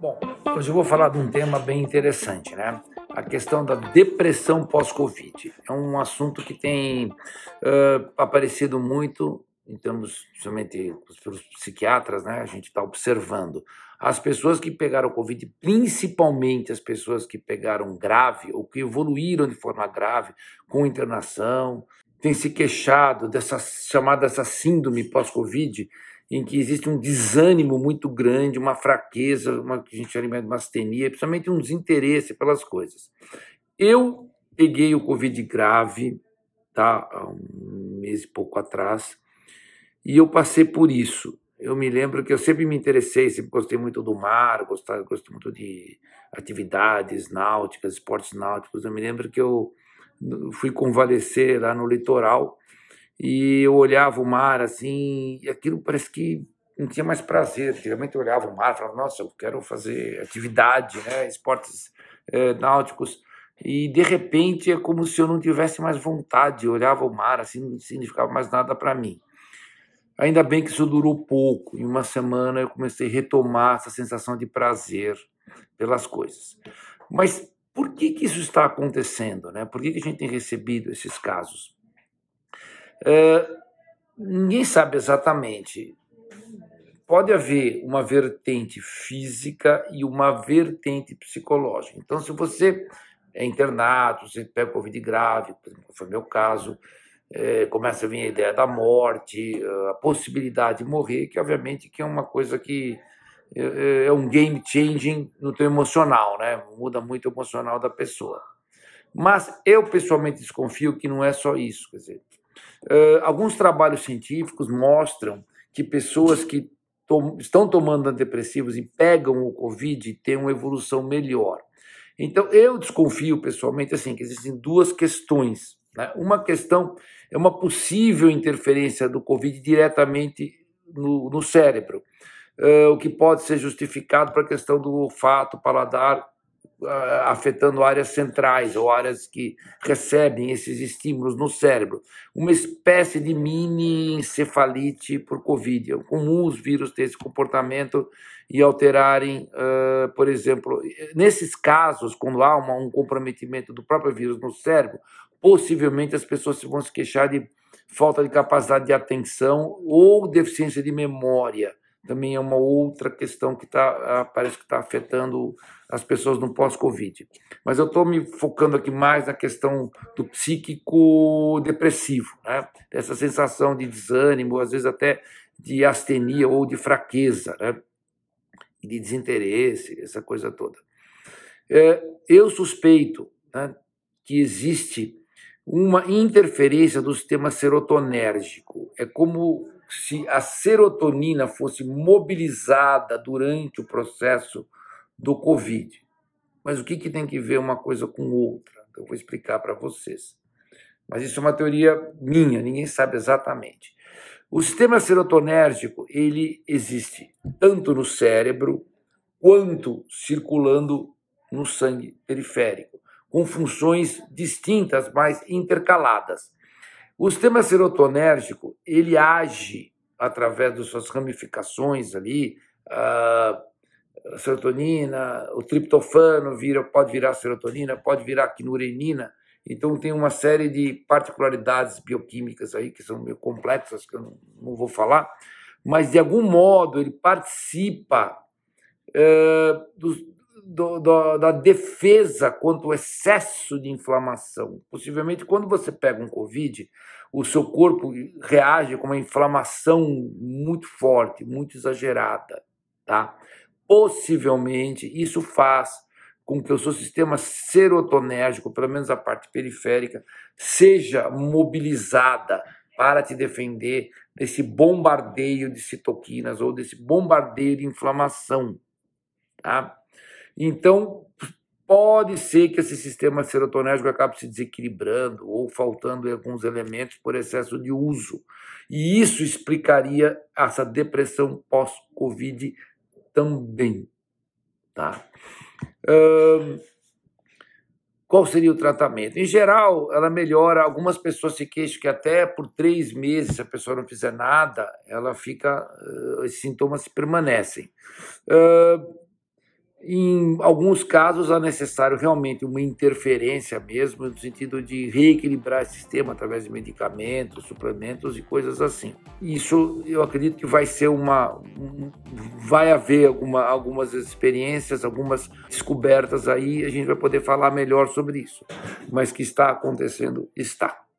Bom, hoje eu vou falar de um tema bem interessante, né? A questão da depressão pós-Covid. É um assunto que tem uh, aparecido muito em termos, principalmente pelos psiquiatras, né? A gente está observando as pessoas que pegaram Covid, principalmente as pessoas que pegaram grave ou que evoluíram de forma grave com internação, têm se queixado dessa chamada essa síndrome pós-Covid, em que existe um desânimo muito grande, uma fraqueza, uma que a gente chama de mastenia, principalmente um desinteresse pelas coisas. Eu peguei o Covid grave, tá, há um mês e pouco atrás, e eu passei por isso. Eu me lembro que eu sempre me interessei, sempre gostei muito do mar, gostei, gostei muito de atividades náuticas, esportes náuticos. Eu me lembro que eu fui convalescer lá no litoral e eu olhava o mar assim, e aquilo parece que não tinha mais prazer. Antigamente eu olhava o mar e falava, nossa, eu quero fazer atividade, né, esportes é, náuticos. E de repente é como se eu não tivesse mais vontade. Eu olhava o mar assim, não significava mais nada para mim. Ainda bem que isso durou pouco. Em uma semana eu comecei a retomar essa sensação de prazer pelas coisas. Mas por que, que isso está acontecendo? Né? Por que, que a gente tem recebido esses casos? É, ninguém sabe exatamente. Pode haver uma vertente física e uma vertente psicológica. Então, se você é internado, você pega Covid grave, foi meu caso, é, começa a vir a ideia da morte, a possibilidade de morrer, que obviamente que é uma coisa que é, é, é um game changing no teu emocional, né? Muda muito o emocional da pessoa. Mas eu pessoalmente desconfio que não é só isso, quer dizer, Uh, alguns trabalhos científicos mostram que pessoas que tom estão tomando antidepressivos e pegam o Covid têm uma evolução melhor. Então, eu desconfio pessoalmente assim que existem duas questões. Né? Uma questão é uma possível interferência do Covid diretamente no, no cérebro, uh, o que pode ser justificado para a questão do olfato, paladar afetando áreas centrais ou áreas que recebem esses estímulos no cérebro. Uma espécie de mini encefalite por Covid. É comum os vírus terem esse comportamento e alterarem, uh, por exemplo, nesses casos, quando há uma, um comprometimento do próprio vírus no cérebro, possivelmente as pessoas vão se queixar de falta de capacidade de atenção ou deficiência de memória também é uma outra questão que tá, parece que está afetando as pessoas no pós-Covid. Mas eu estou me focando aqui mais na questão do psíquico depressivo, né? essa sensação de desânimo, às vezes até de astenia ou de fraqueza, né? de desinteresse, essa coisa toda. É, eu suspeito né, que existe uma interferência do sistema serotonérgico. É como se a serotonina fosse mobilizada durante o processo do Covid. Mas o que, que tem que ver uma coisa com outra? Eu vou explicar para vocês. Mas isso é uma teoria minha, ninguém sabe exatamente. O sistema serotonérgico ele existe tanto no cérebro quanto circulando no sangue periférico, com funções distintas, mas intercaladas. O sistema serotonérgico ele age através das suas ramificações ali, a serotonina, o triptofano vira, pode virar serotonina, pode virar quinurenina. Então tem uma série de particularidades bioquímicas aí que são meio complexas que eu não, vou falar, mas de algum modo ele participa é, do, do, do, da defesa contra o excesso de inflamação. Possivelmente, quando você pega um Covid, o seu corpo reage com uma inflamação muito forte, muito exagerada. Tá? Possivelmente, isso faz com que o seu sistema serotonérgico, pelo menos a parte periférica, seja mobilizada para te defender desse bombardeio de citoquinas ou desse bombardeio de inflamação. Tá? Então, pode ser que esse sistema serotonérgico acabe se desequilibrando ou faltando alguns elementos por excesso de uso. E isso explicaria essa depressão pós-Covid também. Tá? qual seria o tratamento? Em geral, ela melhora. Algumas pessoas se queixam que até por três meses, se a pessoa não fizer nada, ela fica, esses sintomas permanecem. Uh, Em alguns casos, é necessário realmente uma interferência mesmo, no sentido de reequilibrar o sistema através de medicamentos, suplementos e coisas assim. Isso eu acredito que vai ser uma. Vai haver alguma, algumas experiências, algumas descobertas aí, a gente vai poder falar melhor sobre isso. Mas que está acontecendo, está.